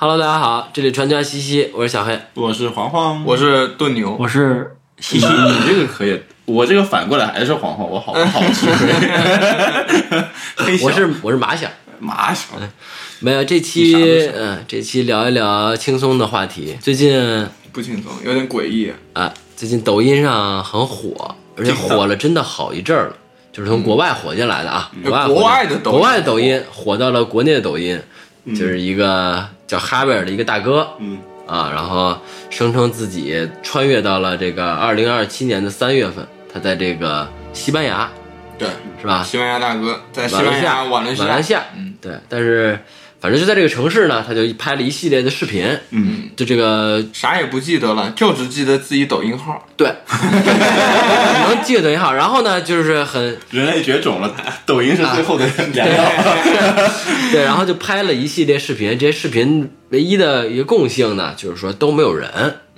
Hello，大家好，这里传家西西，我是小黑。我是黄黄，我是炖牛，我是西西你这个可以，我这个反过来还是黄黄，我好好 我是我是马小，马小，没有这期嗯、这期聊一聊轻松的话题。最近不轻松，有点诡异。啊、最近抖音上很火，而且火了真的好一阵儿了，就是从国外火进来的啊，国外火国外的抖音国外抖音火到了国内的抖音，就是一个叫哈维尔的一个大哥，嗯。啊，然后声称自己穿越到了这个二零二七年的三月份，他在这个西班牙对，是吧？西班牙大哥在西班牙瓦伦西亚，瓦伦西亚，嗯，对，但是反正就在这个城市呢，他就拍了一系列的视频，嗯，就这个啥也不记得了，就只记得自己抖音号。对，能记得抖音号，然后呢，就是很人类绝种了，抖音是最后的良药。对，然后就拍了一系列视频，这些视频唯一的一个共性呢，就是说都没有人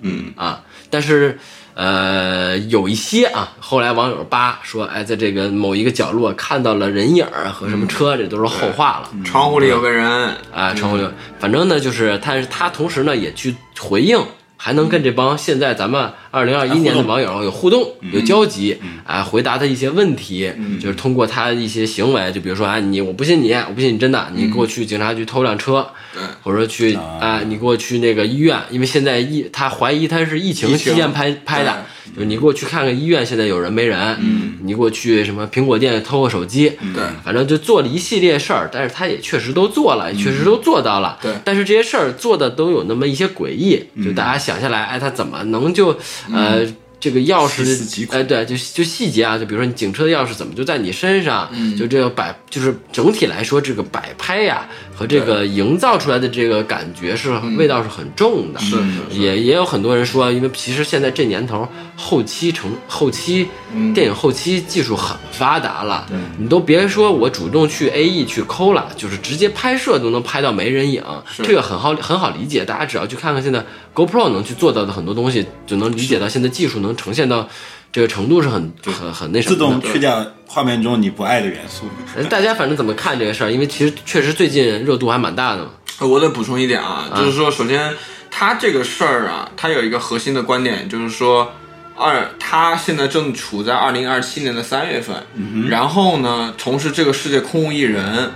嗯啊，但是。呃，有一些啊，后来网友扒说，哎，在这个某一个角落看到了人影儿和什么车，这都是后话了。窗户里有个人，啊，窗户里，反正呢，就是，但是他同时呢也去回应，还能跟这帮现在咱们二零二一年的网友有互动、有交集，啊，回答他一些问题，就是通过他的一些行为，就比如说啊，你我不信你，我不信你真的，你给我去警察局偷辆车，对，或者说去啊，你给我去那个医院，因为现在疫，他怀疑他是疫情期间拍拍的，就是你给我去看看医院，现在有人没人，嗯，你给我去什么苹果店偷个手机，对，反正就做了一系列事儿，但是他也确实都做了，也确实都做到了。对。但是这些事儿做的都有那么一些诡异，就大家想下来，哎，他怎么能就呃。这个钥匙哎，对，就就细节啊，就比如说你警车的钥匙怎么就在你身上，嗯就这个摆，就是整体来说，这个摆拍呀和这个营造出来的这个感觉是味道是很重的，是是是，也也有很多人说，因为其实现在这年头后期成后期、嗯。电影后期技术很发达了，你都别说我主动去 A E 去抠了，就是直接拍摄都能拍到没人影，这个很好很好理解，大家只要去看看现在 GoPro 能去做到的很多东西，就能理解到现在技术能呈现到这个程度是很很很那什自么的动。去掉画面中你不爱的元素。呃大家反正怎么看这个事儿？因为其实确实最近热度还蛮大的嘛。我得补充一点啊，就是说，首先他这个事儿啊，他有一个核心的观点，就是说，二他现在正处在二零二七年的三月份，然后呢，同时这个世界空无一人，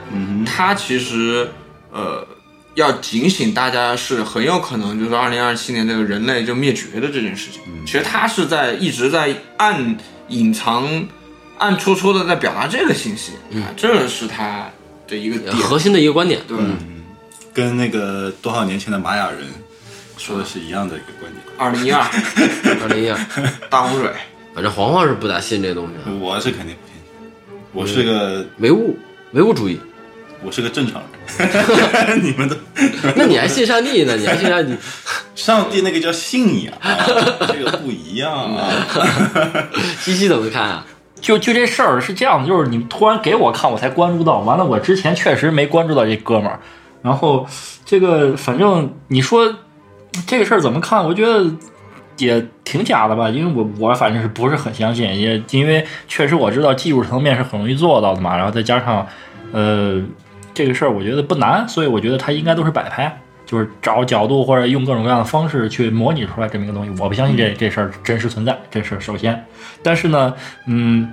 他其实呃要警醒大家是很有可能就是二零二七年这个人类就灭绝的这件事情。其实他是在一直在暗隐藏、暗戳戳的在表达这个信息，啊，这是他的一个点。核心的一个观点，对，跟那个多少年前的玛雅人说的是一样的一个观点。二零一二 二零一二，大洪水，反正黄黄是不咋信这东西的，我是肯定不信，我是个唯物唯物主义。我是个正常人，你们都那你还信上帝呢？你还信上帝？上帝那个叫信仰，啊这个不一样啊。西西怎么看啊？就就这事儿是这样的，就是你突然给我看，我才关注到。完了，我之前确实没关注到这哥们儿。然后这个反正你说这个事儿怎么看？我觉得也挺假的吧，因为我我反正是不是很相信，也因为确实我知道技术层面是很容易做到的嘛。然后再加上呃这个事儿，我觉得不难，所以我觉得它应该都是摆拍。就是找角度或者用各种各样的方式去模拟出来这么一个东西，我不相信这这事儿真实存在，这是首先。但是呢，嗯，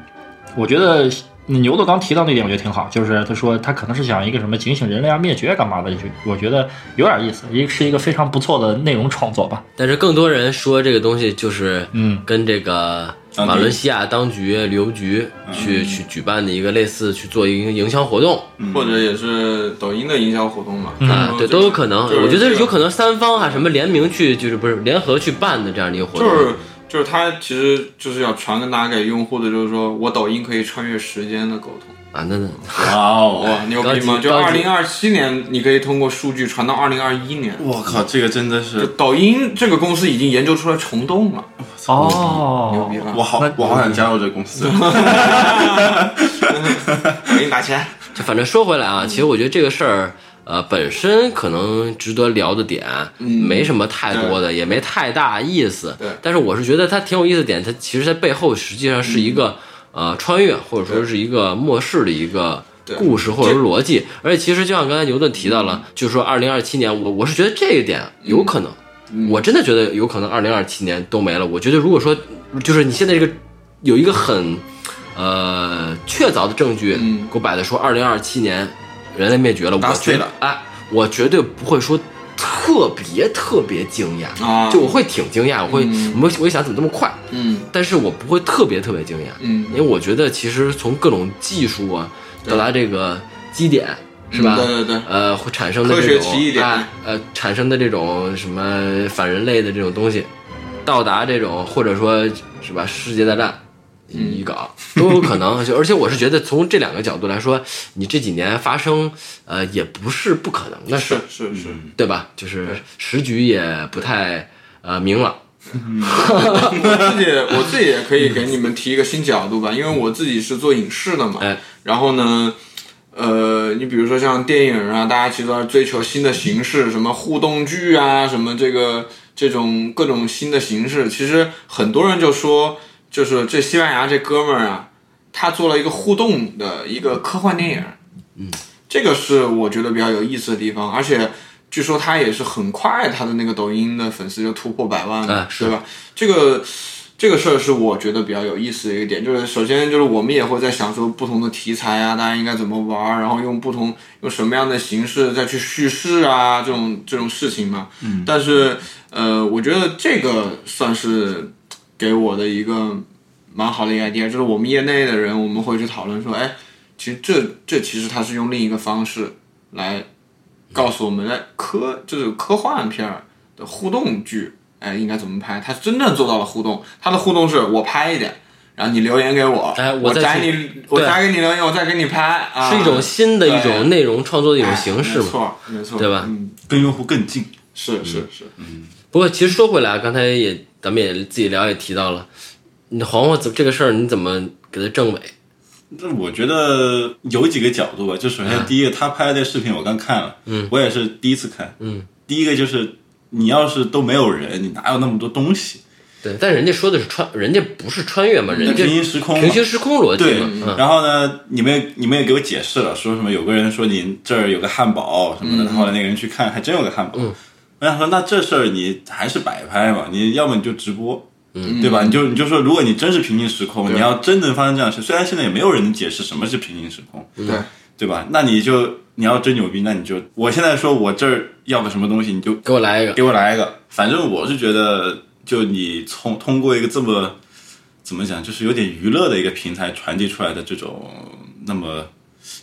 我觉得牛豆刚提到那点，我觉得挺好，就是他说他可能是想一个什么警醒人类啊、灭绝干嘛的，就我觉得有点意思，一是一个非常不错的内容创作吧。但是更多人说这个东西就是，嗯，跟这个马来西亚当局、旅游局去去举办的一个类似去做一个营销活动或者也是抖音的营销活动嘛，啊，对，都有可能。就是我觉得有可能三方啊什么联名去，就是不是联合去办的这样的一个活动。就是就是他其实就是要传达给用户的，就是说我抖音可以穿越时间的沟通。啊，那那哇哦！哇，牛逼吗？就二零二七年，你可以通过数据传到二零二一年。我靠，这个真的是抖音这个公司已经研究出来虫洞了，哦牛哦逼，了？我好，我好想加入这个公司。给你打钱。就反正说回来啊，其实我觉得这个事儿，呃，本身可能值得聊的点，没什么太多的，也没太大意思。对但是我是觉得它挺有意思的点，它其实在背后实际上是一个、呃穿越，或者说是一个末世的一个故事或者是逻辑。而且其实就像刚才牛顿提到了，就是说二零二七年，我我是觉得这一点有可能，嗯。我真的觉得有可能二零二七年都没了。我觉得如果说就是你现在这个有一个很呃确凿的证据，嗯。给我摆在说二零二七年人类灭绝了，我觉得哎，我绝对不会说特别特别惊讶啊。就我会挺惊讶，我会嗯。我我会想怎么这么快，嗯。但是我不会特别特别惊讶，嗯。因为我觉得其实从各种技术啊到达这个基点是吧？嗯对对对。呃，会产生的这种呃产生的这种什么反人类的这种东西，到达这种或者说是吧世界大战。一搞都有可能，就而且我是觉得从这两个角度来说，你这几年发生，呃，也不是不可能的事。是，是是，对吧？就是时局也不太呃明朗，我自己我自己也可以给你们提一个新角度吧，因为我自己是做影视的嘛，哎。然后呢，呃，你比如说像电影啊，大家其实都在追求新的形式，什么互动剧啊，什么这个这种各种新的形式，其实很多人就说，就是这西班牙这哥们儿啊，他做了一个互动的一个科幻电影，嗯，这个是我觉得比较有意思的地方，而且。据说他也是很快，他的那个抖音的粉丝就突破百万了，对吧？这个这个事儿是我觉得比较有意思的一个点，就是首先就是我们也会在想说不同的题材啊，大家应该怎么玩儿，然后用不同用什么样的形式再去叙事啊，这种这种事情嘛。嗯。但是呃，我觉得这个算是给我的一个蛮好的一个 idea，就是我们业内的人我们会去讨论说，哎，其实这这其实它是用另一个方式来告诉我们，哎，科就是科幻片儿的互动剧。哎，应该怎么拍？他真正做到了互动，他的互动是我拍一点，然后你留言给我，哎我我再给你，我对再给你留言，我再给你拍，啊、是一种新的一种内容创作的一种形式嘛。哎没错，没错，对吧嗯，跟用户更近。是是是，不过其实说回来，刚才也咱们也自己聊也提到了，你黄黄怎这个事儿你怎么给他证伪？这我觉得有几个角度吧，就首先第一个，他拍的这视频我刚看了，嗯，我也是第一次看，嗯，第一个就是你要是都没有人，你哪有那么多东西？对，但人家说的是穿，人家不是穿越嘛，人家平行时空平行时空逻辑对嘛，嗯，然后呢，你们也你们也给我解释了，说什么有个人说您这儿有个汉堡什么的，后来那个人去看，还真有个汉堡。嗯我想说，那这事儿你还是摆拍嘛，你要么你就直播，嗯对吧？你就你就说，如果你真是平行时空，你要真能发生这样的事，虽然现在也没有人能解释什么是平行时空，对，对吧？那你就你要真牛逼，那你就我现在说我这儿要个什么东西，你就给我来一个，给我来一个。反正我是觉得，就你从通过一个这么怎么讲，就是有点娱乐的一个平台传递出来的这种那么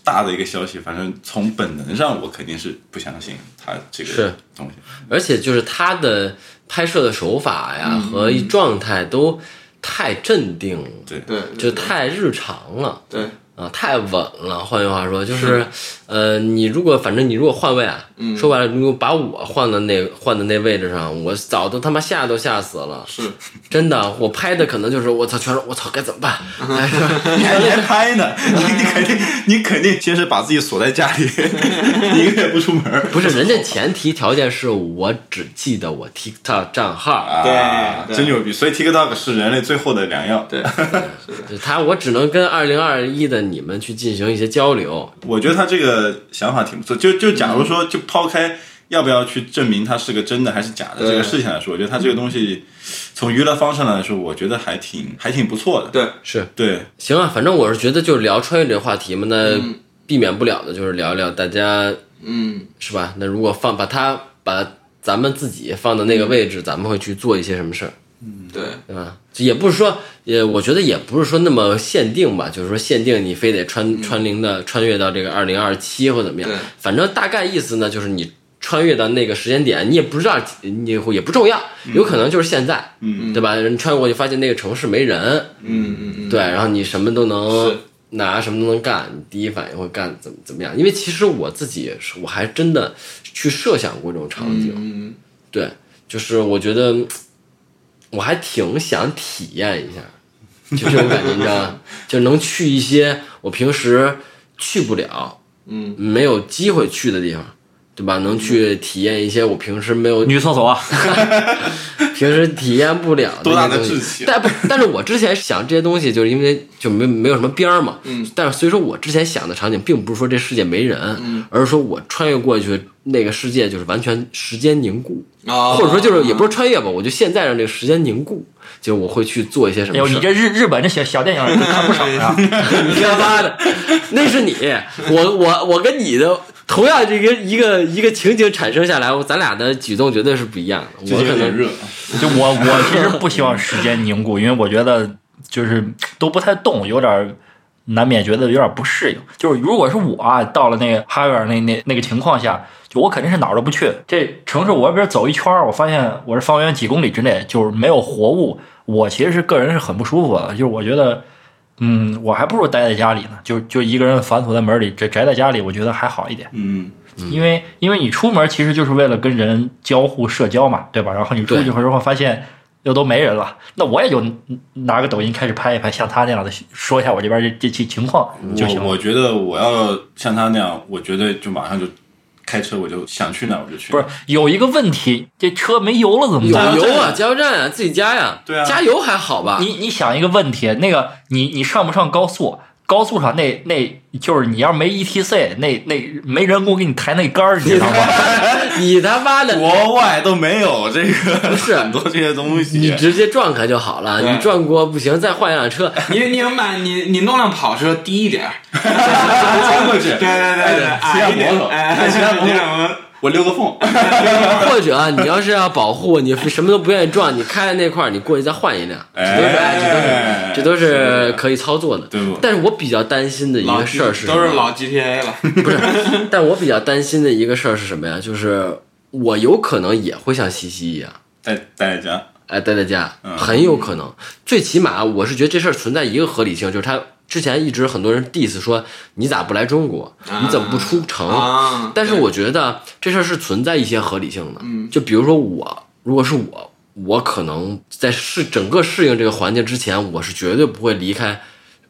大的一个消息，反正从本能上我肯定是不相信他这是。个东西。而且就是他的拍摄的手法呀嗯。和状态都太镇定了，对。对，就太日常了。对，啊，太稳了。换句话说，就是，呃，你如果反正你如果换位啊，嗯说白了，如果把我换到那换到那位置上，我早都他妈吓都吓死了。是，真的，我拍的可能就是我操，全是我操，该怎么办？你还你还拍呢？你你肯定你肯定先是把自己锁在家里，一个月不出门。不是人家前提条件是我只记得我 TikTok 账号，啊，对真牛逼！所以 TikTok 是人类最后的良药。对，就是他我只能跟二零二一的你们去进行一些交流。我觉得他这个想法挺不错。就就假如说，就抛开要不要去证明他是个真的还是假的这个事情来说，我觉得他这个东西从娱乐方式来说，我觉得还挺还挺不错的。对，是。对，行啊，反正我是觉得就是聊穿越这个话题嘛，那避免不了的就是聊一聊大家嗯，是吧？那如果放把它把咱们自己放到那个位置，咱们会去做一些什么事儿，对，对吧？也不是说，也我觉得也不是说那么限定吧，就是说限定你非得穿穿零的穿越到这个二零二七或怎么样。对，反正大概意思呢，就是你穿越到那个时间点，你也不知道，你也不重要，有可能就是现在，嗯。对吧？人穿越过去发现那个城市没人，嗯嗯嗯，对，然后你什么都能是。拿，什么都能干，你第一反应会干怎么怎么样？因为其实我自己我还真的去设想过这种场景，嗯，对，就是我觉得我还挺想体验一下，就这种感觉，你知道吗？就能去一些我平时去不了，嗯，没有机会去的地方。对吧？能去体验一些我平时没有女厕所，啊 平时体验不了多大的那些东志气。但不，但是我之前想这些东西，就是因为就没没有什么边儿嘛。嗯。但是所以说我之前想的场景，并不是说这世界没人，嗯而是说我穿越过去那个世界，就是完全时间凝固，啊，或者说就是也不是穿越吧，我就现在让这个时间凝固，就是我会去做一些什哎呦，么事儿。你这日日本这小小电影你看不少呀。你他妈的，那是你，我我我跟你的同样这个一个一个情景产生下来，咱俩的举动绝对是不一样的。我可能热，就我我其实不希望时间凝固，因为我觉得就是都不太动，有点难免觉得有点不适应。就是如果是我啊，到了那个哈维尔那那那个情况下，就我肯定是哪儿都不去。这城市我外边走一圈，我发现我是方圆几公里之内就是没有活物，我其实是个人是很不舒服的。就是我觉得。嗯，我还不如待在家里呢，就就一个人反锁在门里，宅宅在家里，我觉得还好一点。嗯，因为因为你出门其实就是为了跟人交互社交嘛，对吧？然后你出去之后发现又都没人了，那我也就拿个抖音开始拍一拍，像他那样的说一下我这边这这期情况就行了。我我觉得我要像他那样，我觉得就马上就开车，我就想去哪儿我就去哪。不是有一个问题，这车没油了怎么有办？油啊，加油站啊，自己加呀。对啊加油还好吧？你你想一个问题，那个你你上不上高速？高速上那那就是你要没 ETC，那那没人工给你抬那杆儿，你知道吗？你他妈的，国外都没有这个，不是 很多这些东西。你直接撞开就好了。你撞过不行，再换一辆车。你你买你你弄辆跑车低一点儿，钻过去，对对对对，骑矮一点辆摩托，哎，骑摩托，我溜个缝。或者你要是要保护，你什么都不愿意撞，你开在那块儿，你过去再换一辆，这都是哎，这都是这都是可以操作的。但是我比较担心的一个事儿是都是老 GTA 了，不是，但我比较担心的一个事儿是什么呀？就是我有可能也会像西西一样，待待在家，哎，待在家，嗯。很有可能。最起码我是觉得这事儿存在一个合理性，就是他之前一直很多人 diss 说你咋不来中国，你怎么不出城？啊，但是我觉得这事儿是存在一些合理性的。嗯就比如说我，如果是我，我可能在适整个适应这个环境之前，我是绝对不会离开，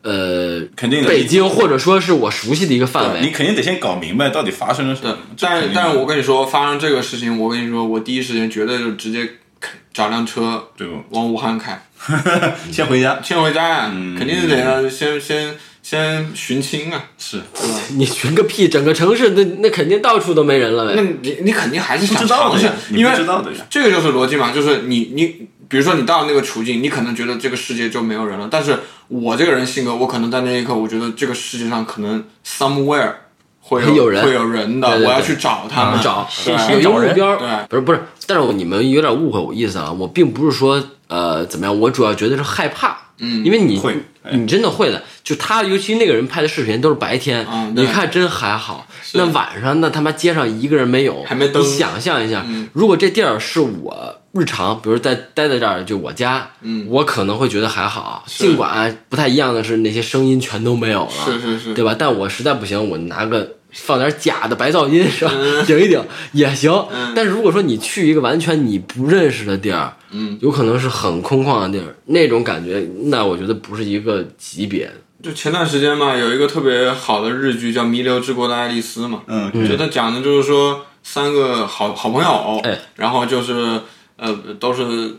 呃，肯定的北京或者说是我熟悉的一个范围。你肯定得先搞明白到底发生了什么。，但但是我跟你说，发生这个事情，我跟你说，我第一时间绝对就直接开找辆车对吧？往武汉开，先回家先回家呀，嗯肯定是得要先先先寻亲啊，是对吧？你寻个屁！整个城市那那肯定到处都没人了呗那呗。你你肯定还是想不知道尝试的呀，，你不因为知道的呀。这个就是逻辑嘛，就是你你，比如说你到了那个处境，你可能觉得这个世界就没有人了，但是我这个人性格，我可能在那一刻，我觉得这个世界上可能 somewhere 会有有人会有人的，对对对我要去找他们，找有一个目标，对不是不是，但是你们有点误会我意思啊，我并不是说呃怎么样，我主要觉得是害怕，嗯因为你你真的会的，就他尤其那个人拍的视频都是白天，嗯你看真还好，那晚上那他妈街上一个人没有，还没灯你想象一下，嗯如果这地儿是我日常，比如在待在这儿就我家，嗯我可能会觉得还好，尽管不太一样的是那些声音全都没有了，是是是，对吧？但我实在不行，我拿个放点假的白噪音是吧，嗯 顶一顶也行。但是如果说你去一个完全你不认识的地儿，嗯，有可能是很空旷的地儿，那种感觉，那我觉得不是一个级别的。就前段时间嘛，有一个特别好的日剧叫《弥留之国的爱丽丝》嘛，嗯，觉得讲的就是说三个好好朋友，哎然后就是呃都是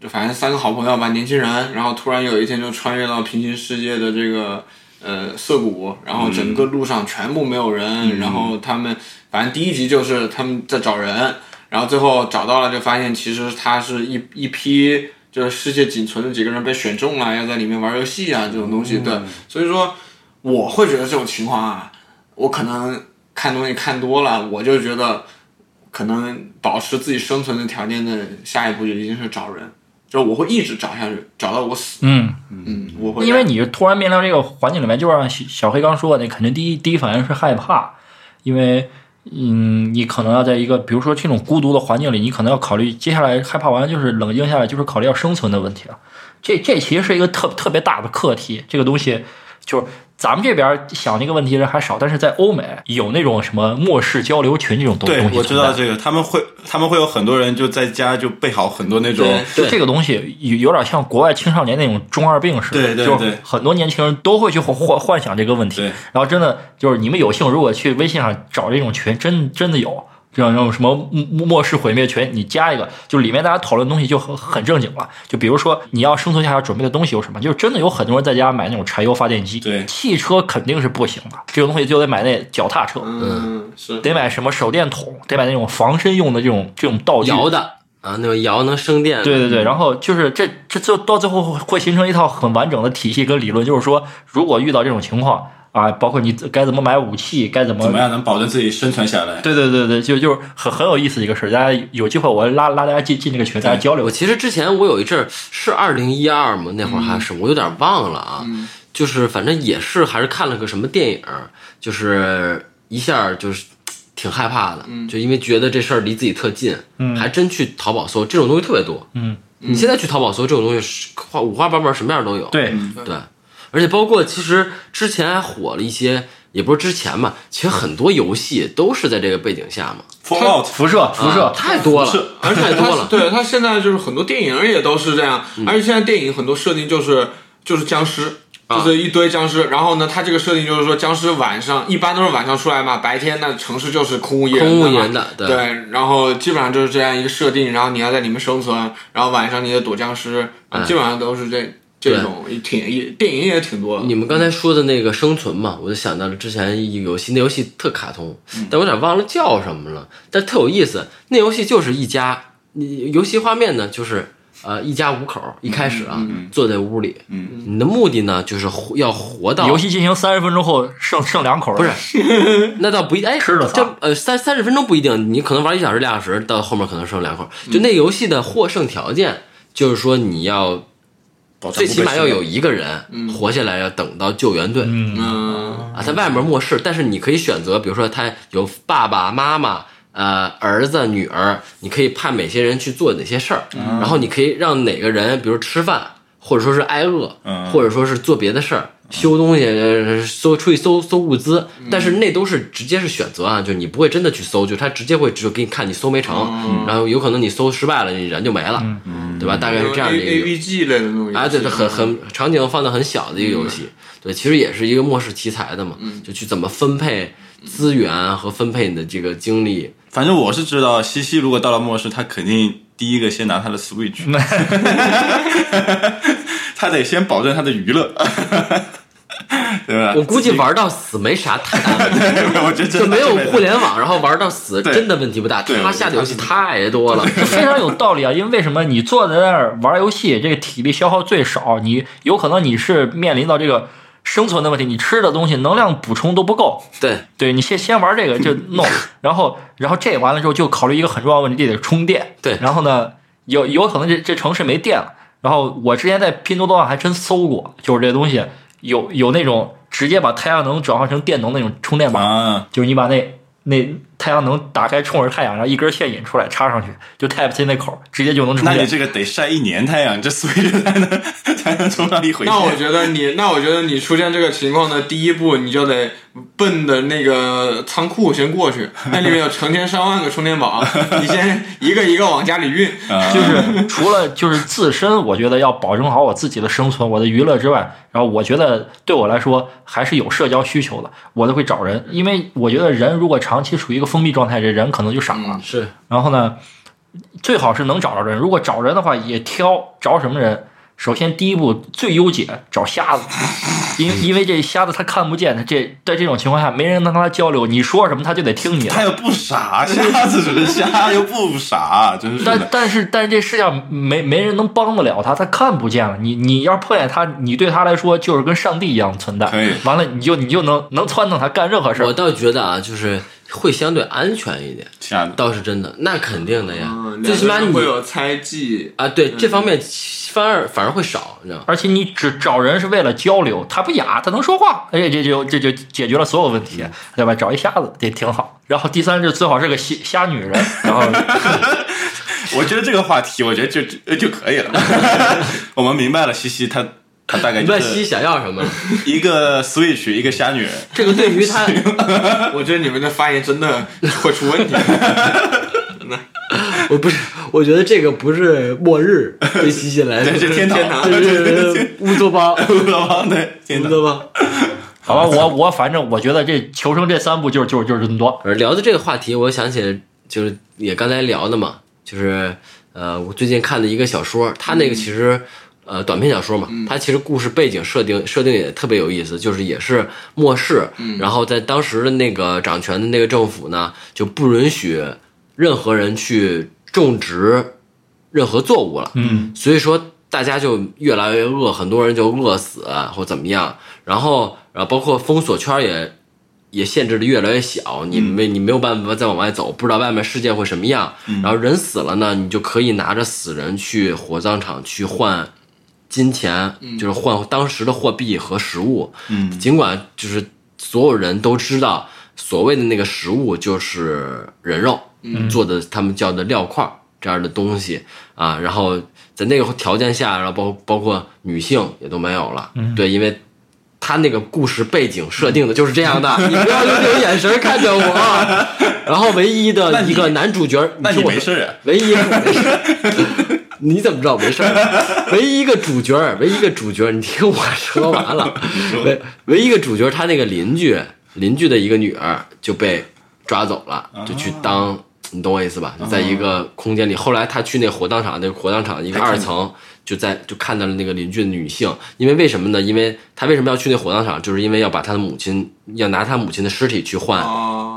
就反正三个好朋友吧，年轻人，然后突然有一天就穿越到平行世界的这个呃涩谷，然后整个路上全部没有人，然后他们反正第一集就是他们在找人，然后最后找到了就发现其实他是一一批。就是世界仅存的几个人被选中了，要在里面玩游戏啊，这种东西，对，所以说我会觉得这种情况啊，我可能看东西看多了，我就觉得可能保持自己生存的条件的下一步就一定是找人，就我会一直找下去，找到我死。嗯，嗯，我会因为你突然面临这个环境里面，就像小小黑刚说的，那肯定第一第一反应是害怕，因为嗯，你可能要在一个比如说这种孤独的环境里，你可能要考虑接下来害怕完就是冷静下来，就是考虑要生存的问题了。这这其实是一个特特别大的课题，这个东西就是咱们这边想这个问题人还少，但是在欧美有那种什么末世交流群这种东东西，对我知道这个，他们会他们会有很多人就在家就备好很多那种，就这个东西有有点像国外青少年那种中二病似的，就是对。对对很多年轻人都会去幻幻幻想这个问题，然后真的就是你们有幸如果去微信上找这种群，真真的有，这种这种什么末末世毁灭群，你加一个，就里面大家讨论的东西就很很正经了。就比如说你要生存下来准备的东西有什么，就是真的有很多人在家买那种柴油发电机，对汽车肯定是不行的，这种东西就得买那脚踏车，嗯，是得买什么手电筒，得买那种防身用的这种这种道具。摇的啊，那种摇能生电，对对对，然后就是这这就到最后会会形成一套很完整的体系跟理论，就是说，如果遇到这种情况啊，包括你该怎么买武器，该怎么怎么样能保证自己生存下来？对对对对，就就是很很有意思一个事儿，大家有机会我拉拉大家进进那个群，大家交流我。其实之前我有一阵儿是二零一二嘛，那会儿还是、我有点忘了啊，就是反正也是还是看了个什么电影，就是一下就是挺害怕的，就因为觉得这事儿离自己特近，还真去淘宝搜这种东西特别多。嗯，你现在去淘宝搜这种东西是花五花八门，什么样都有。对，对，而且包括其实之前还火了一些，也不是之前吧，其实很多游戏都是在这个背景下嘛，Fallout 辐射辐射啊，太多了是，而且它太多了。对它现在就是很多电影也都是这样，而且现在电影很多设定就是就是僵尸。就是一堆僵尸，然后呢，它这个设定就是说，僵尸晚上一般都是晚上出来嘛，白天那城市就是空无一人空无一人的对对，然后基本上就是这样一个设定，然后你要在里面生存，然后晚上你得躲僵尸，基本上都是这这种挺也电影也挺多。你们刚才说的那个生存嘛，我就想到了之前一个游戏，那游戏特卡通，但我有点忘了叫什么了，但特有意思。那游戏就是一家，你游戏画面呢就是呃一家五口，一开始啊、坐在屋里，嗯你的目的呢就是要活到游戏进行三十分钟后剩剩两口，不是，那倒不一哎，吃了这呃三三十分钟不一定，你可能玩一小时俩小时，到后面可能剩两口。就那游戏的获胜条件，就是说你要最起码要有一个人活下来，要等到救援队。嗯，嗯，啊，在外面末世，但是你可以选择，比如说他有爸爸妈妈。呃，儿子、女儿，你可以派哪些人去做哪些事儿，然后你可以让哪个人，比如吃饭，或者说是挨饿，嗯或者说是做别的事儿，修东西，呃搜出去搜搜物资，但是那都是直接是选择啊，就是你不会真的去搜，就他直接会就给你看你搜没成，然后有可能你搜失败了，你人就没了，对吧？大概是这样的一个 A 个 V G 类的那种游戏，啊，对，很很场景放的很小的一个游戏，对，其实也是一个末世题材的嘛，就去怎么分配资源和分配你的这个精力。反正我是知道，西西如果到了末世，他肯定第一个先拿他的 Switch，他得先保证他的娱乐，对吧？我估计玩到死没啥太大问题，我觉得就没有互联网，然后玩到死真的问题不大。对他下的游戏太多了，非常有道理啊。因为为什么你坐在那儿玩游戏，这个体力消耗最少，你有可能你是面临到这个生存的问题，你吃的东西能量补充都不够。对，对你先先玩这个就弄，然后然后这完了之后就考虑一个很重要的问题，得充电。对然后呢，有有可能这这城市没电了。然后我之前在拼多多上还真搜过，就是这东西有有那种直接把太阳能转化成电能那种充电宝，啊，就是你把那那太阳能打开冲着太阳，然后一根线引出来插上去，就 Type C 那口儿直接就能充电。那你这个得晒一年太阳，这 Switch 才能才能充上一回线。那我觉得你，那我觉得你出现这个情况的第一步，你就得奔的那个仓库先过去，那里面有成千上万个充电宝，你先一个一个往家里运。啊就是除了就是自身，我觉得要保证好我自己的生存、我的娱乐之外，然后我觉得对我来说还是有社交需求的，我都会找人，因为我觉得人如果长期处于一个封闭状态，这人可能就傻了。是然后呢，最好是能找着人，如果找人的话也挑找什么人。首先，第一步最优解找瞎子，因 因为这瞎子他看不见，他这在这种情况下没人能跟他交流，你说什么他就得听你的。他又不傻，瞎子只是瞎，又不傻，真是但。但是但是这世上没没人能帮得了他，他看不见了。你你要是碰见他，你对他来说就是跟上帝一样存在。可以完了你就你就能能撺掇他干任何事儿。我倒觉得啊，就是会相对安全一点，倒是真的，那肯定的呀嗯，最起码你会有猜忌，啊，对这方面反而反而会少，你知道？而且你只找人是为了交流，他不哑，他能说话，哎，这就这就解决了所有问题，对吧？找一瞎子也挺好。然后第三是最好是个瞎瞎女人，然后 我觉得这个话题，我觉得就就就可以了。我们明白了，西西他他大概就你问西西想要什么？一个 Switch，一个瞎女人。这个对于他 我觉得你们的发言真的会出问题。我不是，我觉得这个不是末日，对西西来说，这是天堂这是乌托邦，乌托邦对，乌托邦。好吧，我我反正我觉得这求生这三步就是就是就是这么多。而聊的这个话题，我想起就是也刚才聊的嘛，就是呃，我最近看的一个小说，它那个其实。呃，短篇小说嘛，它其实故事背景设定设定也特别有意思，就是也是末世，然后在当时的那个掌权的那个政府呢，就不允许任何人去种植任何作物了，嗯，所以说大家就越来越饿，很多人就饿死或怎么样，然后然后包括封锁圈也也限制的越来越小，你没你没有办法再往外走，不知道外面世界会什么样，然后人死了呢，你就可以拿着死人去火葬场去换。金钱就是换当时的货币和食物，嗯，尽管就是所有人都知道，所谓的那个食物就是人肉做的，他们叫的料块这样的东西啊。然后在那个条件下，然后包包括女性也都没有了，对，因为他那个故事背景设定的就是这样的。你不要用这种眼神看着我。然后唯一的一个男主角，那你没事啊？唯一没事。你怎么知道没事儿？唯一一个主角，唯一一个主角，你听我说完了。唯唯一一个主角，他那个邻居，邻居的一个女儿就被抓走了，就去当，你懂我意思吧？就在一个空间里。后来他去那火葬场，那个火葬场一个二层，就在就看到了那个邻居的女性。因为为什么呢？因为他为什么要去那火葬场？就是因为要把他的母亲，要拿他母亲的尸体去换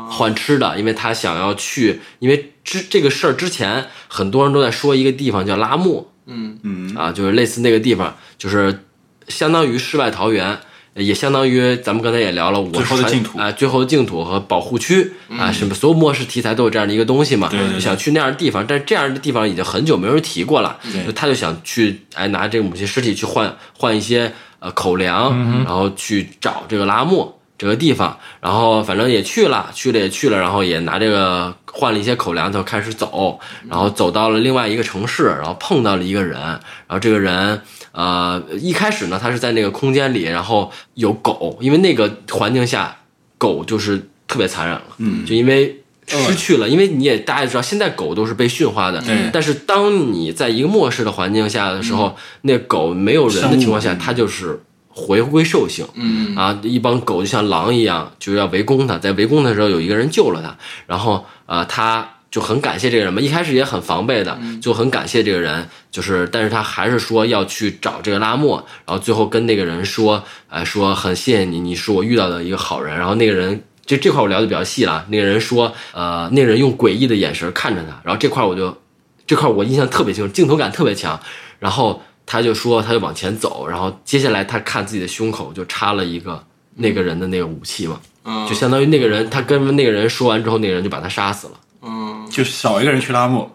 换吃的，因为他想要去，因为。之这个事儿之前，很多人都在说一个地方叫拉莫，嗯嗯啊，就是类似那个地方，就是相当于世外桃源，也相当于咱们刚才也聊了，我最后的净土啊，最后的净土和保护区啊，什么所有末世题材都有这样的一个东西嘛，对，想去那样的地方，但这样的地方已经很久没人提过了，就他就想去，哎，拿这个母亲尸体去换换一些呃口粮，然后去找这个拉莫。这个地方，然后反正也去了，去了也去了，然后也拿这个换了一些口粮，就开始走，然后走到了另外一个城市，然后碰到了一个人，然后这个人，呃，一开始呢，他是在那个空间里，然后有狗，因为那个环境下，狗就是特别残忍了，嗯，就因为失去了，因为你也大家也知道，现在狗都是被驯化的，但是当你在一个末世的环境下的时候，那狗没有人的情况下，它就是。回归兽性，嗯啊，一帮狗就像狼一样，就要围攻他。在围攻的时候，有一个人救了他，然后啊，他就很感谢这个人嘛。一开始也很防备的，就很感谢这个人，就是，但是他还是说要去找这个拉莫，然后最后跟那个人说，呃，说很谢谢你，你是我遇到的一个好人。然后那个人，这这块我聊的比较细了。那个人说，呃，那个人用诡异的眼神看着他，然后这块我就，这块我印象特别清楚，镜头感特别强，然后。他就说，他就往前走，然后接下来他看自己的胸口就插了一个那个人的那个武器嘛，就相当于那个人，他跟那个人说完之后，那个人就把他杀死了。嗯，就少一个人去拉木，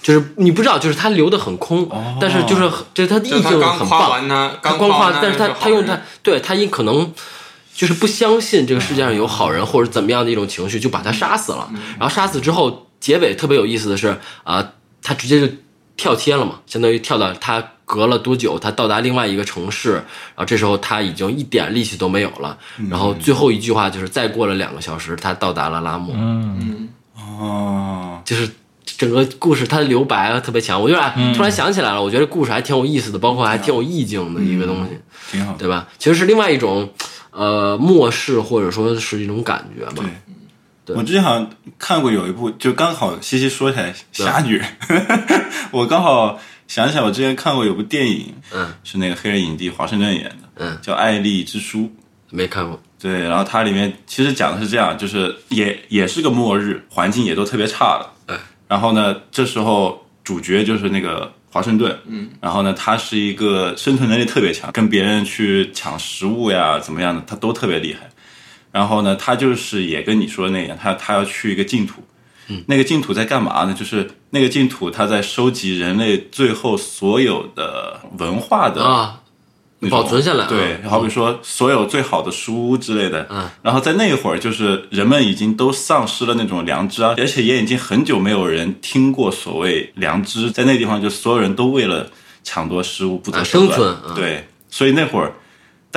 就是你不知道，就是他留的很空，但是就是就是他的意境很棒。他光夸，但是他他用他对他因可能就是不相信这个世界上有好人或者怎么样的一种情绪，就把他杀死了。然后杀死之后，结尾特别有意思的是啊，他直接就跳切了嘛，相当于跳到他。隔了多久，他到达另外一个城市，然后这时候他已经一点力气都没有了。然后最后一句话就是：再过了两个小时，他到达了拉姆。嗯，哦，就是整个故事它的留白特别强。我就突然想起来了，我觉得故事还挺有意思的，包括还挺有意境的一个东西，挺好，对吧？其实是另外一种呃末世，或者说是一种感觉嘛。我之前好像看过有一部，就刚好西西说起来侠 女，我刚好。想起来，我之前看过有部电影，嗯，是那个黑人影帝华盛顿演的，嗯，叫《爱丽之书》，没看过。对，然后它里面其实讲的是这样，就是也也是个末日，环境也都特别差的，嗯，然后呢，这时候主角就是那个华盛顿，嗯，然后呢，他是一个生存能力特别强，跟别人去抢食物呀，怎么样的，他都特别厉害。然后呢，他就是也跟你说的那样，他他要去一个净土。那个净土在干嘛呢？就是那个净土，它在收集人类最后所有的文化的啊，保存下来。对，好比说所有最好的书之类的。嗯，然后在那会儿，就是人们已经都丧失了那种良知啊，而且也已经很久没有人听过所谓良知。在那地方，就所有人都为了抢夺食物不择手段。对，所以那会儿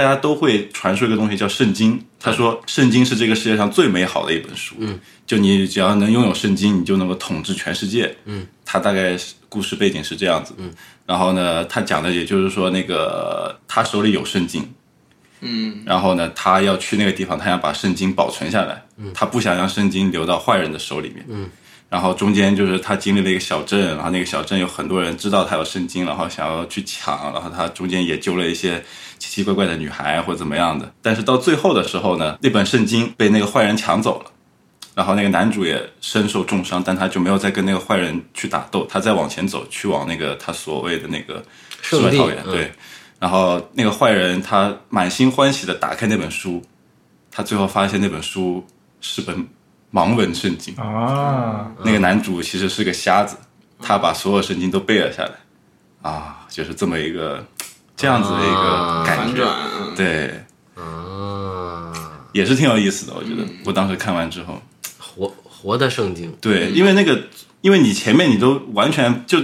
大家都会传说一个东西叫圣经。他说，圣经是这个世界上最美好的一本书。嗯。就你只要能拥有圣经，你就能够统治全世界。嗯，他大概故事背景是这样子。嗯，然后呢，他讲的也就是说，那个他手里有圣经。嗯，然后呢，他要去那个地方，他想把圣经保存下来。嗯，他不想让圣经流到坏人的手里面。嗯，然后中间就是他经历了一个小镇，然后那个小镇有很多人知道他有圣经，然后想要去抢，然后他中间也救了一些奇奇怪怪的女孩或者怎么样的。但是到最后的时候呢，那本圣经被那个坏人抢走了，然后那个男主也身受重伤，但他就没有再跟那个坏人去打斗，他再往前走，去往那个他所谓的那个世外桃源，嗯对。然后那个坏人他满心欢喜的打开那本书，他最后发现那本书是本盲文圣经。啊，那个男主其实是个瞎子，他把所有圣经都背了下来，啊，就是这么一个这样子的一个感觉，对，啊，也是挺有意思的。我觉得我当时看完之后，活活的圣经，对，因为那个，因为你前面你都完全就。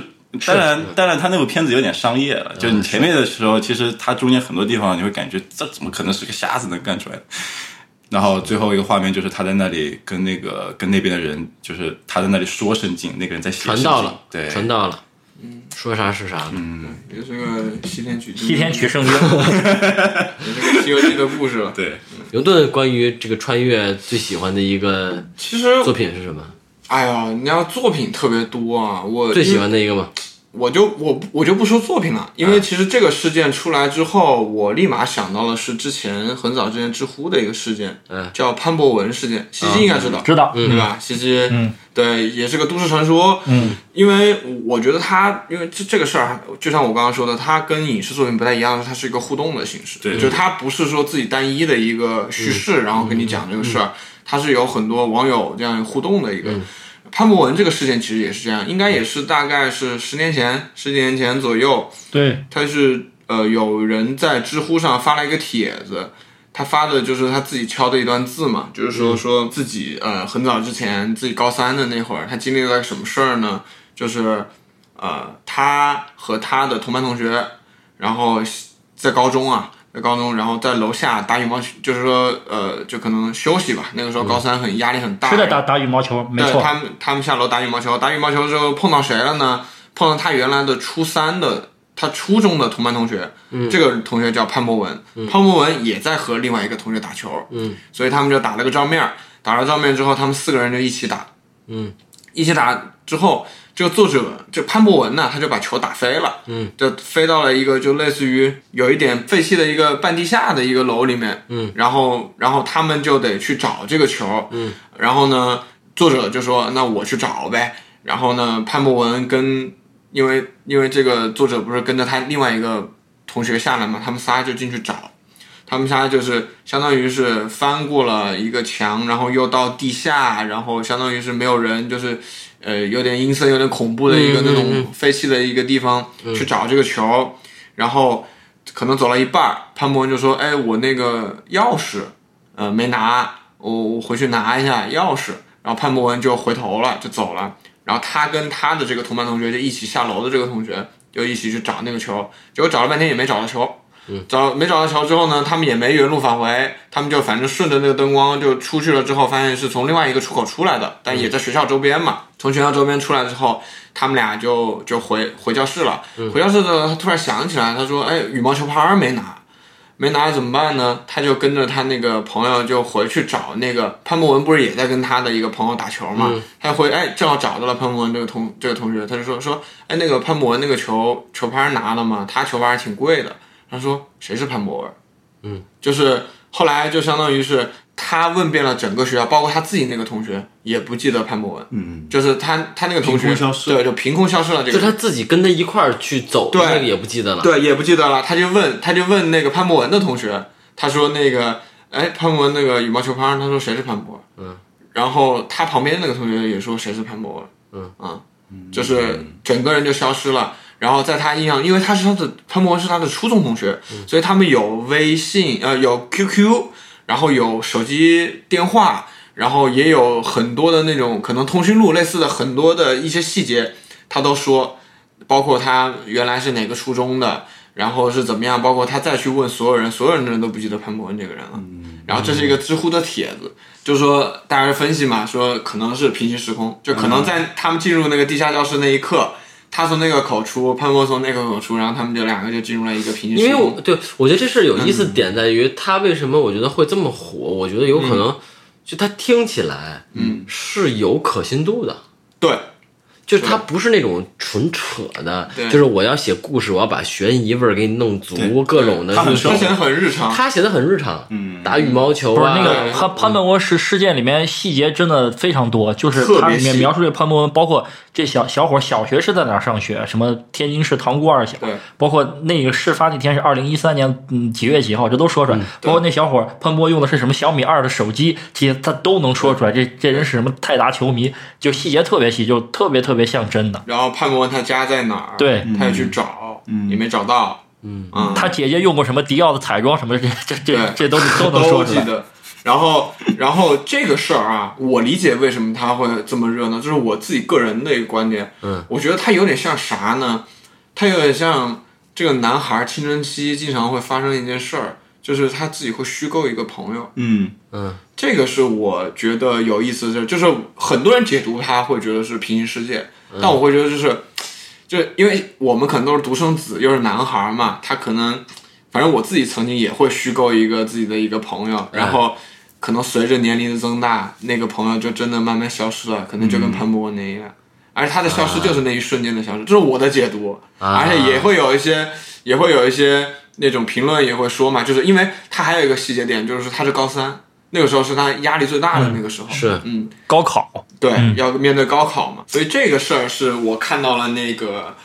当然，当然，他那部片子有点商业了。就你前面的时候，其实他中间很多地方你会感觉，这怎么可能是个瞎子能干出来的？然后最后一个画面就是他在那里跟那个跟那边的人，就是他在那里说圣经，那个人在写传道了，对，传道了，嗯，说啥是啥，嗯，也是个西天取经，西天取圣经，也是个《西游记》的故事了。对，牛顿关于这个穿越最喜欢的一个其实，作品是什么？哎呀，你要作品特别多啊，我最喜欢的一个吗？我就我我就不说作品了，因为其实这个事件出来之后，我立马想到的是之前很早之前知乎的一个事件，嗯叫潘博文事件，西西应该知道，知道，对吧？西西，嗯，对，也是个都市传说，嗯，因为我觉得他，因为这这个事儿，就像我刚刚说的，它跟影视作品不太一样，它是一个互动的形式，对就是它不是说自己单一的一个叙事，然后跟你讲这个事儿，它是有很多网友这样互动的一个。潘博文这个事件其实也是这样，应该也是大概是十年前、十几年前左右，对，他是呃有人在知乎上发了一个帖子，他发的就是他自己敲的一段字嘛，就是说说自己呃很早之前自己高三的那会儿，他经历了个什么事儿呢？就是呃他和他的同班同学，然后在高中啊。在高中，然后在楼下打羽毛球，就是说，呃，就可能休息吧。那个时候高三很压力很大，是在打打羽毛球，没错，他们，他们下楼打羽毛球，打羽毛球之后碰到谁了呢？碰到他原来的初三的，他初中的同班同学，嗯。这个同学叫潘博文，潘博文也在和另外一个同学打球，嗯，所以他们就打了个照面，打了照面之后，他们四个人就一起打，嗯，一起打之后，这个作者就潘博文呢，他就把球打飞了，嗯，就飞到了一个就类似于有一点废弃的一个半地下的一个楼里面，嗯，然后然后他们就得去找这个球，嗯，然后呢，作者就说那我去找呗，然后呢，潘博文跟因为因为这个作者不是跟着他另外一个同学下来嘛，他们仨就进去找。他们仨就是相当于是翻过了一个墙，然后又到地下，然后相当于是没有人，就是呃有点阴森、有点恐怖的一个那种废弃的一个地方、去找这个球，然后可能走了一半，潘博文就说：“哎，我那个钥匙，呃没拿，我我回去拿一下钥匙。”然后潘博文就回头了，就走了。然后他跟他的这个同班同学就一起下楼的这个同学就一起去找那个球，结果找了半天也没找到球。找没找到桥之后呢，他们也没原路返回，他们就反正顺着那个灯光就出去了。之后发现是从另外一个出口出来的，但也在学校周边嘛。从学校周边出来之后，他们俩就就回回教室了。回教室的他突然想起来，他说：“哎，羽毛球拍没拿，没拿怎么办呢？”他就跟着他那个朋友就回去找那个潘博文，不是也在跟他的一个朋友打球嘛？他回哎，正好找到了潘博文这个同这个同学，他就说说：“哎，那个潘博文那个球球拍拿了吗？他球拍儿挺贵的。”他说：“谁是潘博文？”嗯，就是后来就相当于是他问遍了整个学校，包括他自己那个同学也不记得潘博文。嗯，就是他他那个同学对，就凭空消失了。这个就他自己跟他一块儿去走，对那个也不记得了。对也不记得了，他就问他就问那个潘博文的同学，他说那个哎潘博文那个羽毛球拍，他说谁是潘博文？嗯，然后他旁边那个同学也说谁是潘博文？嗯啊，就是整个人就消失了。然后在他印象，因为他是他的潘博文是他的初中同学，所以他们有微信，呃，有 QQ，然后有手机电话，然后也有很多的那种可能通讯录类似的很多的一些细节，他都说，包括他原来是哪个初中的，然后是怎么样，包括他再去问所有人，所有人都不记得潘博文这个人了。然后这是一个知乎的帖子，就是说大家分析嘛，说可能是平行时空，就可能在他们进入那个地下教室那一刻。他从那个口出，潘博从那个口出，然后他们就两个就进入了一个平行时空。因为我对我觉得这事儿有意思点在于他为什么我觉得会这么火，我觉得有可能就他听起来嗯。是有可信度的，对，就是他不是那种纯扯的，就是我要写故事，我要把悬疑味儿给你弄足，各种的，他很熟他显得很日常。他写的很日常，嗯。打羽毛球啊，不是那个他潘潘本温事事件里面细节真的非常多，就是特别它里面细描述这潘本温，包括这小小伙小学是在哪上学，什么天津市塘沽二小，对。包括那个事发那天是二零一三年嗯几月几号，这都说出来。包括那小伙潘波用的是什么小米二的手机，这些他都能说出来。这这人是什么泰达球迷，就细节特别细，就特别特别像真的。然后潘博文他家在哪儿？对他也去找，也没找到。嗯他姐姐用过什么迪奥的彩妆什么的，这这这对这都都能说出来。记得。然后，然后这个事儿啊，我理解为什么他会这么热闹，就是我自己个人的一个观点。嗯，我觉得他有点像啥呢？他有点像这个男孩青春期经常会发生一件事儿，就是他自己会虚构一个朋友。嗯。嗯。这个是我觉得有意思的就是很多人解读他会觉得是平行世界，但我会觉得就是，就因为我们可能都是独生子，又是男孩嘛，他可能，反正我自己曾经也会虚构一个自己的一个朋友，然后可能随着年龄的增大，那个朋友就真的慢慢消失了，可能就跟潘博文那一样，而且他的消失就是那一瞬间的消失，这是我的解读，啊。而且也会有一些，也会有一些那种评论也会说嘛，就是因为他还有一个细节点，就是他是高三。那个时候是他压力最大的那个时候，是。嗯，高考，对，要面对高考嘛，所以这个事儿是我看到了那个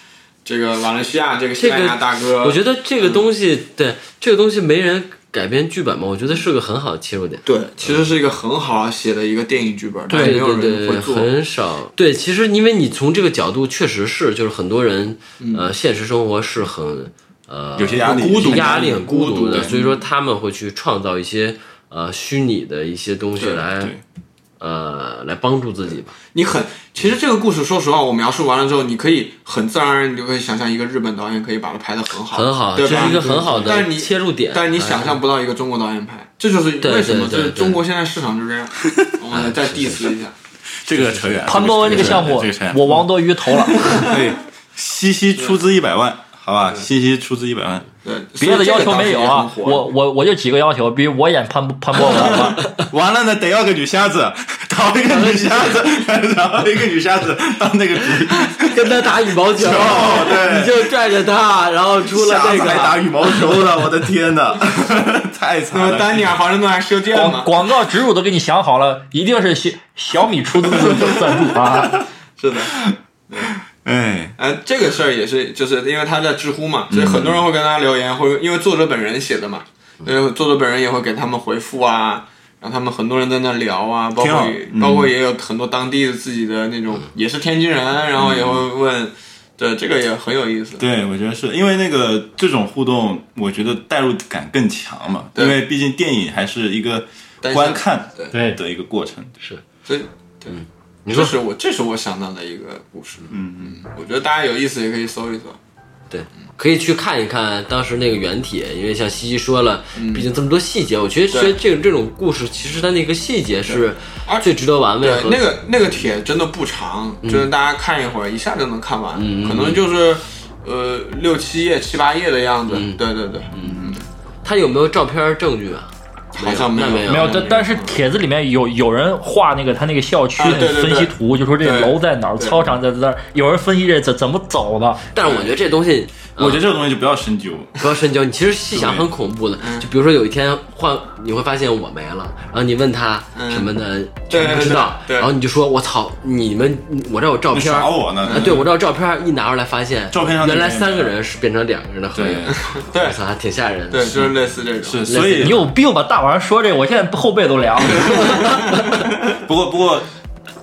这个瓦伦西亚这个西班牙大哥，我觉得这个东西，对这个东西没人改编剧本嘛，我觉得是个很好的切入点。对，其实是一个很好写的一个电影剧本，但对没有对对对，人会做。很少。对，其实因为你从这个角度，确实是，就是很多人，呃，现实生活是很呃有些压力孤独压力很孤孤独的，对所以说他们会去创造一些呃虚拟的一些东西对来对呃来帮助自己吧。你很，其实这个故事，说实话，我描述完了之后，你可以很自然而然，你就可以想象一个日本导演可以把它拍得很好，很好，这对吧？是一个很好的但是你切入点。但是你哎想象不到一个中国导演拍，这就是为什么，就是中国现在市场就这样。我们再 diss 一下，这个扯远。潘博文这个项目我王多鱼投了，对，西西出资一百万，好吧，西西出资一百万，对，别的要求没有啊。我我我就几个要求，比如我演潘潘博文，完了呢，得要个女瞎子，找一个女瞎子，找一个女瞎子当那个主，跟他打羽毛球，对你就拽着他，然后出了瞎那子还打。羽毛球的，我的天哪，太惨了。丹尼尔·华盛顿还射箭广嘛？广告植入都给你想好了，一定是小小米出资赞助啊。是的。哎，呃，这个事儿也是，就是因为他在知乎嘛，所以很多人会跟他留言，或者因为作者本人写的嘛，呃，作者本人也会给他们回复啊，然后他们很多人在那聊啊，包括嗯。包括也有很多当地的自己的那种，也是天津人，然后也会问，对，这个也很有意思。对，我觉得是因为那个这种互动，我觉得代入感更强嘛，因为毕竟电影还是一个观看对。的一个过程。是。所以，对，你说这是我这是我想到的一个故事。嗯嗯，我觉得大家有意思也可以搜一搜。对，可以去看一看当时那个原帖，因为像西西说了，毕竟这么多细节，我觉得觉得这种这种故事，其实它那个细节是而最值得玩味对，那个那个帖真的不长，就是大家看一会儿，一下就能看完，可能就是呃六七页、七八页的样子。对对对，嗯嗯。他有没有照片证据啊？好像没有。那没有。没有，但但是帖子里面有有人画那个他那个校区啊那个对对对分析图，就说这对。楼在哪儿，操场在在那儿，有人分析这怎怎么走的。但是我觉得这东西，我觉得这个东西就不要深究，不要深究。你其实细想很恐怖的，就比如说有一天换，你会发现我没了，然后你问他什么的，对全不知道，然后你就说我操，你们我这有照片，耍我呢啊，对我这有照片，一拿出来发现，照片上原来三个人是变成两个人的合影，对我操，还挺吓人的。对，就是类似这种。是，所以你有病吧？大晚上说这，我现在后背都凉。不过不过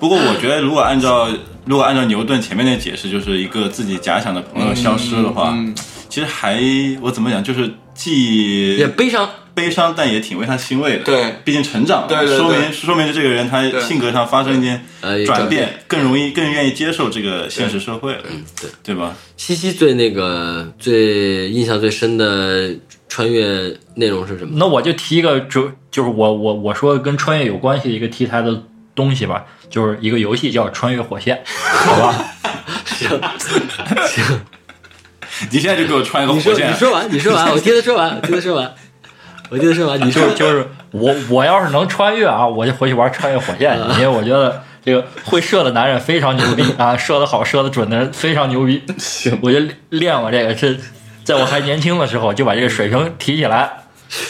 不过，我觉得如果按照如果按照牛顿前面的解释，就是一个自己假想的朋友消失的话，嗯。其实还我怎么讲，就是既也悲伤，悲伤，但也挺为他欣慰的。对，毕竟成长了，对对对说明说明这个人他性格上发生一件呃转转变变，更容易更愿意接受这个现实社会了，对。对吧？西西最那个最印象最深的穿越内容是什么？那我就提一个，就就是我我我说跟穿越有关系的一个题材的东西吧，就是一个游戏叫《穿越火线》，好吧？行。行，你现在就给我穿一个火线。你，说完，你说完，我听他说完，我听他说完，我听他说完，你说。就就是我我要是能穿越啊，我就回去玩穿越火线去，因为我觉得这个会射的男人非常牛逼 啊，射的好、射的准的人非常牛逼。行，我就练我这个，这在我还年轻的时候就把这个水平提起来，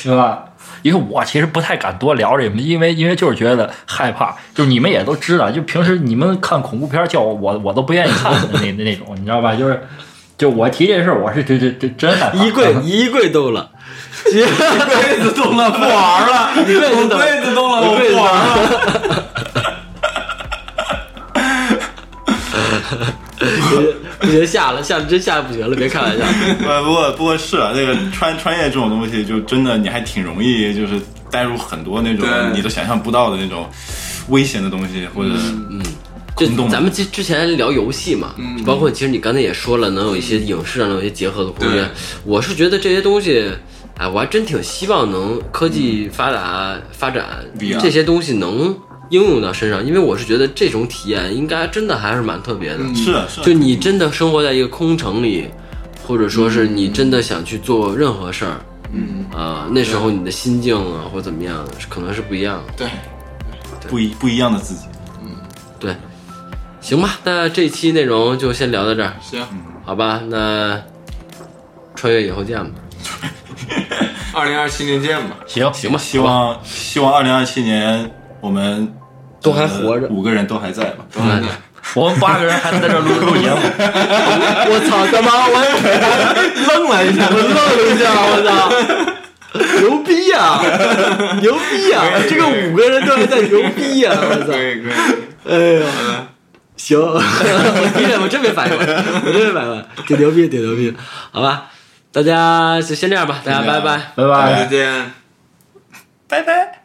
对吧？因为我其实不太敢多聊这个，因为因为就是觉得害怕，就是你们也都知道，就平时你们看恐怖片叫我，我我都不愿意看的那那那种，你知道吧？就是就我提这事儿，我是真真真真害怕。衣柜衣柜动了，柜子动了，不玩了，柜子动了柜子动了，我柜子不玩了。不行下了下了真下不行了，别开玩笑。呃，不过不过是啊，这个穿穿越这种东西，就真的你还挺容易，就是带入很多那种你都想象不到的那种危险的东西，或者就空洞的咱们之之前聊游戏嘛，嗯包括其实你刚才也说了，能有一些影视上的有一些结合的空对间。我是觉得这些东西，哎，我还真挺希望能科技发达发展这些东西能应用到身上，因为我是觉得这种体验应该真的还是蛮特别的。是啊是啊就你真的生活在一个空城里，或者说是你真的想去做任何事儿，嗯，啊、那时候你的心境啊或怎么样，是可能是不一样的。对，不一不一样的自己。嗯对，行吧，那这期内容就先聊到这儿，行，好吧？那穿越以后见吧。二零二七年见吧。行行吧，希望希望二零二七年我们都还活着呃五个人都还在吧。嗯 我们八个人还在这儿录录节目，我操，他妈？我 愣了一下，我愣了一下，我操，牛逼呀、牛逼呀、这个五个人都还在牛逼呀、我操！可以可以，哎呀，行，我第一我真没反应过来，我真没反应过来，挺牛逼，挺牛逼，好吧，大家就先这样吧，大家拜拜。拜拜。再见。拜拜。